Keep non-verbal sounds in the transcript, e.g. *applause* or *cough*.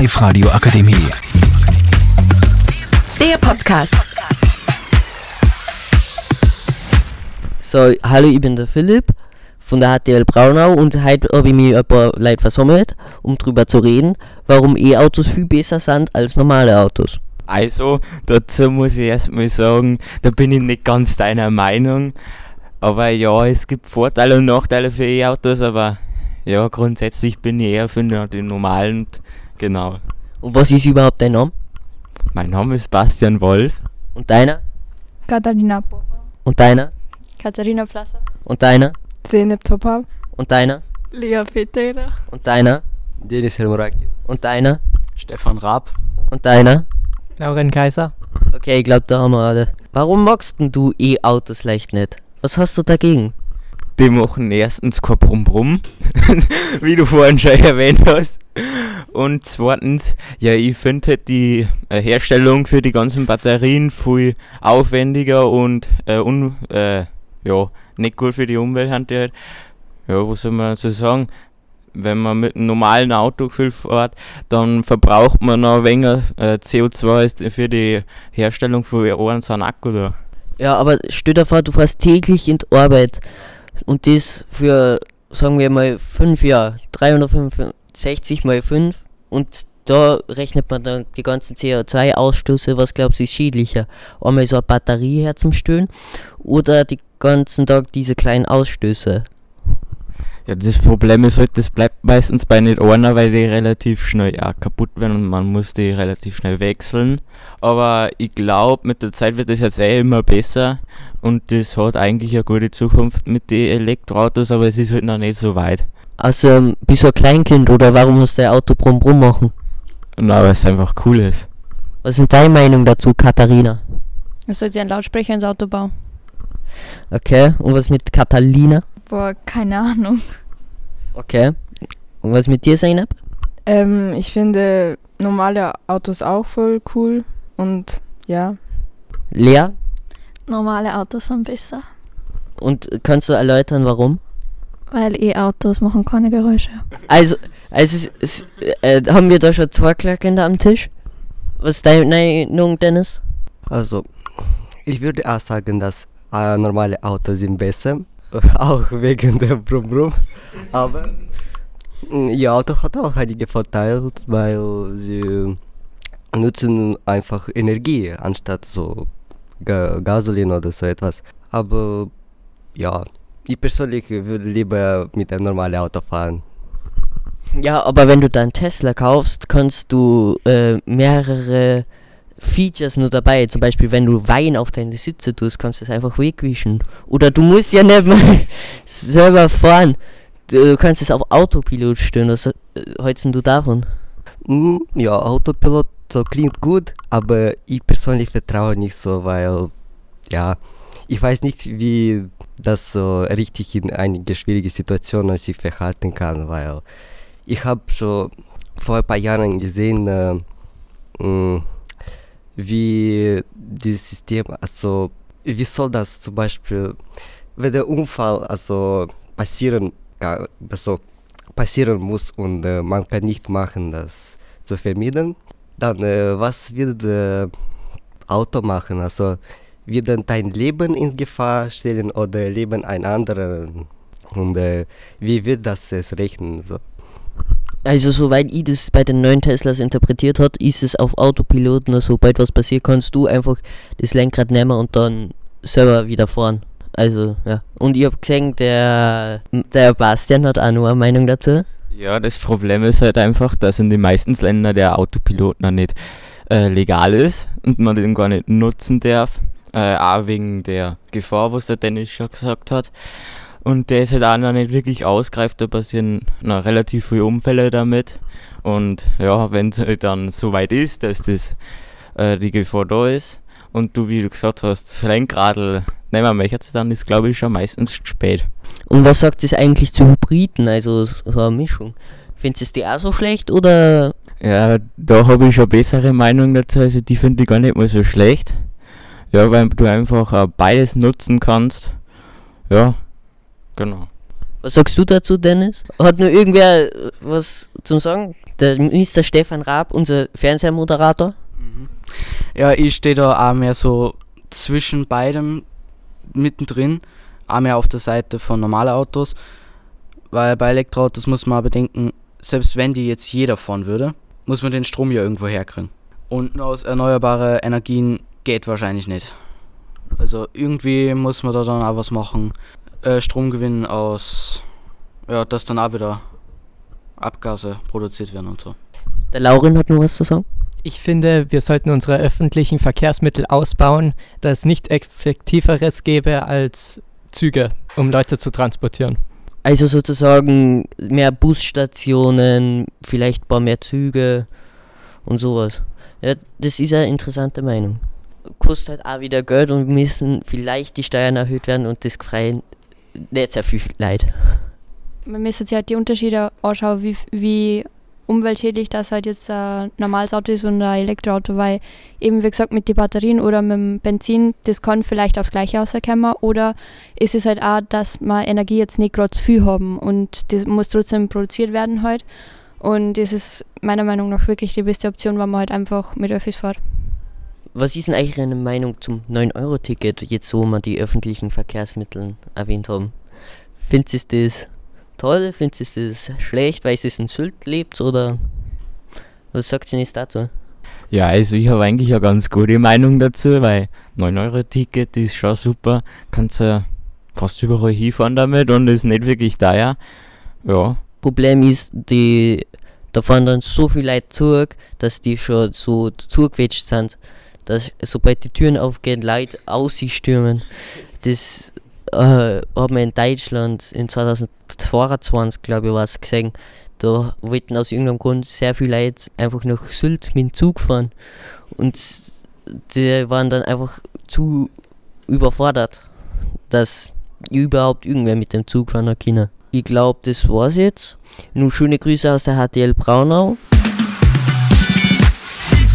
Live Radio Akademie. Der Podcast. So, hallo, ich bin der Philipp von der HTL Braunau und heute habe ich mich ein paar Leute versammelt, um drüber zu reden, warum E-Autos viel besser sind als normale Autos. Also, dazu muss ich erstmal sagen, da bin ich nicht ganz deiner Meinung. Aber ja, es gibt Vorteile und Nachteile für E-Autos, aber ja, grundsätzlich bin ich eher für die normalen. Genau. Und was ist überhaupt dein Name? Mein Name ist Bastian Wolf. Und deiner? Katharina Popper. Und deiner? Katharina Plasser. Und deiner? Zeynep Topal. Und deiner? Lea Fetera. Und deiner? Denis Helmuraki. Und deiner? Stefan Raab. Und deiner? Lauren Kaiser. Okay, ich glaube, da haben wir alle. Warum magst denn du E-Autos leicht nicht? Was hast du dagegen? Die machen erstens kein Brumm-Brumm, *laughs* wie du vorhin schon erwähnt hast. Und zweitens, ja, ich finde halt die äh, Herstellung für die ganzen Batterien viel aufwendiger und äh, un, äh, ja, nicht gut für die Umwelt. Halt. Ja, was soll man so sagen? Wenn man mit einem normalen Auto viel fährt, dann verbraucht man noch weniger äh, CO2 als für die Herstellung von einem so Akku da. Ja, aber stell dir vor, du fährst täglich in die Arbeit und das für, sagen wir mal, 5 Jahre, 365 mal 5 und da rechnet man dann die ganzen CO2-Ausstöße, was glaubst du ist schädlicher? Einmal so eine Batterie herzustellen oder die ganzen Tag diese kleinen Ausstöße? Ja, das Problem ist halt, das bleibt meistens bei nicht einer, weil die relativ schnell ja, kaputt werden und man muss die relativ schnell wechseln. Aber ich glaube, mit der Zeit wird das jetzt eh immer besser und das hat eigentlich eine gute Zukunft mit den Elektroautos, aber es ist halt noch nicht so weit. Also, bist du ein Kleinkind oder warum musst du ein Auto brumm brumm machen? Na, weil es einfach cool ist. Was ist deine Meinung dazu, Katharina? Es sollte ein Lautsprecher ins Auto bauen. Okay, und was mit Catalina? Boah, keine Ahnung. Okay. Und was mit dir, Zeynep? Ähm, ich finde normale Autos auch voll cool und ja. Lea? Normale Autos sind besser, Und kannst du erläutern, warum? weil E-Autos machen keine Geräusche. Also, also es, es, äh, haben wir da schon zwei Klackende am Tisch? Was ist deine Meinung, Dennis? Also, ich würde auch sagen, dass äh, normale Autos sind besser. *laughs* auch wegen der Brumm Brumm. Aber ihr Auto hat auch einige Vorteile, weil sie nutzen einfach Energie anstatt so Ga Gasolin oder so etwas. Aber ja, ich persönlich würde lieber mit einem normalen Auto fahren. Ja, aber wenn du deinen Tesla kaufst, kannst du äh, mehrere Features nur dabei. Zum Beispiel, wenn du Wein auf deine Sitze tust, kannst du es einfach wegwischen. Oder du musst ja nicht mal *laughs* selber fahren. Du kannst es auf Autopilot stellen. Was äh, hältst du davon? Mm, ja, Autopilot so klingt gut, aber ich persönlich vertraue nicht so, weil ja, ich weiß nicht, wie das so richtig in einige schwierige Situationen sich verhalten kann, weil ich habe schon vor ein paar Jahren gesehen, äh, mh, wie dieses System, also wie soll das zum Beispiel, wenn der Unfall also passieren, also passieren muss und äh, man kann nicht machen, das zu vermeiden, dann äh, was wird äh, Auto machen? Also wird dann dein Leben in Gefahr stellen oder Leben ein anderen? Und äh, wie wird das es rechnen? So? Also, soweit ich das bei den neuen Teslas interpretiert hat, ist es auf Autopilot, nur sobald was passiert, kannst du einfach das Lenkrad nehmen und dann selber wieder fahren. Also, ja. Und ich hab gesehen, der, der Bastian hat auch noch eine Meinung dazu. Ja, das Problem ist halt einfach, dass in den meisten Ländern der Autopilot noch nicht äh, legal ist und man den gar nicht nutzen darf. Äh, auch wegen der Gefahr, was der Dennis schon gesagt hat. Und der ist halt auch noch nicht wirklich ausgereift, da passieren noch relativ viele Unfälle damit. Und ja, wenn es halt dann so weit ist, dass das äh, die Gefahr da ist und du, wie du gesagt hast, das Lenkradl nehmen möchtest, dann ist glaube ich schon meistens zu spät. Und was sagt es eigentlich zu Hybriden, also so eine Mischung? Findest du die auch so schlecht oder Ja, da habe ich schon bessere Meinung dazu, also die finde ich gar nicht mal so schlecht. Ja, weil du einfach äh, beides nutzen kannst. Ja, genau. was sagst du dazu, Dennis? Hat nur irgendwer äh, was zum Sagen? der Mr. Stefan Raab, unser Fernsehmoderator. Mhm. Ja, ich stehe da auch mehr so zwischen beidem mittendrin, auch mehr auf der Seite von normalen Autos, weil bei Elektroautos muss man bedenken, selbst wenn die jetzt jeder fahren würde, muss man den Strom ja irgendwo herkriegen. Und nur aus erneuerbaren Energien geht wahrscheinlich nicht. Also irgendwie muss man da dann auch was machen. Äh, Strom gewinnen aus, ja, dass dann auch wieder Abgase produziert werden und so. Der Laurin hat noch was zu sagen. Ich finde, wir sollten unsere öffentlichen Verkehrsmittel ausbauen, da es nichts Effektiveres gäbe als Züge, um Leute zu transportieren. Also sozusagen mehr Busstationen, vielleicht ein paar mehr Züge und sowas. Ja, das ist eine interessante Meinung. Kostet halt auch wieder Geld und müssen vielleicht die Steuern erhöht werden und das freien nicht sehr viel Leid. Man müsste sich halt die Unterschiede anschauen, wie, wie umweltschädlich das halt jetzt ein normales Auto ist und ein Elektroauto, weil eben wie gesagt mit den Batterien oder mit dem Benzin, das kann vielleicht aufs gleiche rauskommen oder ist es halt auch, dass wir Energie jetzt nicht gerade zu viel haben und das muss trotzdem produziert werden halt und das ist meiner Meinung nach wirklich die beste Option, wenn man halt einfach mit Öffis fährt. Was ist denn eigentlich Ihre Meinung zum 9-Euro-Ticket, jetzt wo wir die öffentlichen Verkehrsmittel erwähnt haben? Findet ihr das toll? Findet ihr das schlecht, weil es in Sylt lebt? Oder was sagt ihr jetzt dazu? Ja, also ich habe eigentlich eine ganz gute Meinung dazu, weil 9-Euro-Ticket ist schon super. Kannst ja fast überall hinfahren damit und ist nicht wirklich teuer. Ja. Problem ist, die, da fahren dann so viele Leute zurück, dass die schon so zugequetscht sind, dass sobald die Türen aufgehen, Leute ausstürmen. Das äh, haben wir in Deutschland in 2022, glaube ich, was gesehen. Da wollten aus irgendeinem Grund sehr viele Leute einfach nach Sylt mit dem Zug fahren. Und die waren dann einfach zu überfordert, dass überhaupt irgendwer mit dem Zug fahren kann. Ich glaube, das war's jetzt. Nun schöne Grüße aus der HTL Braunau.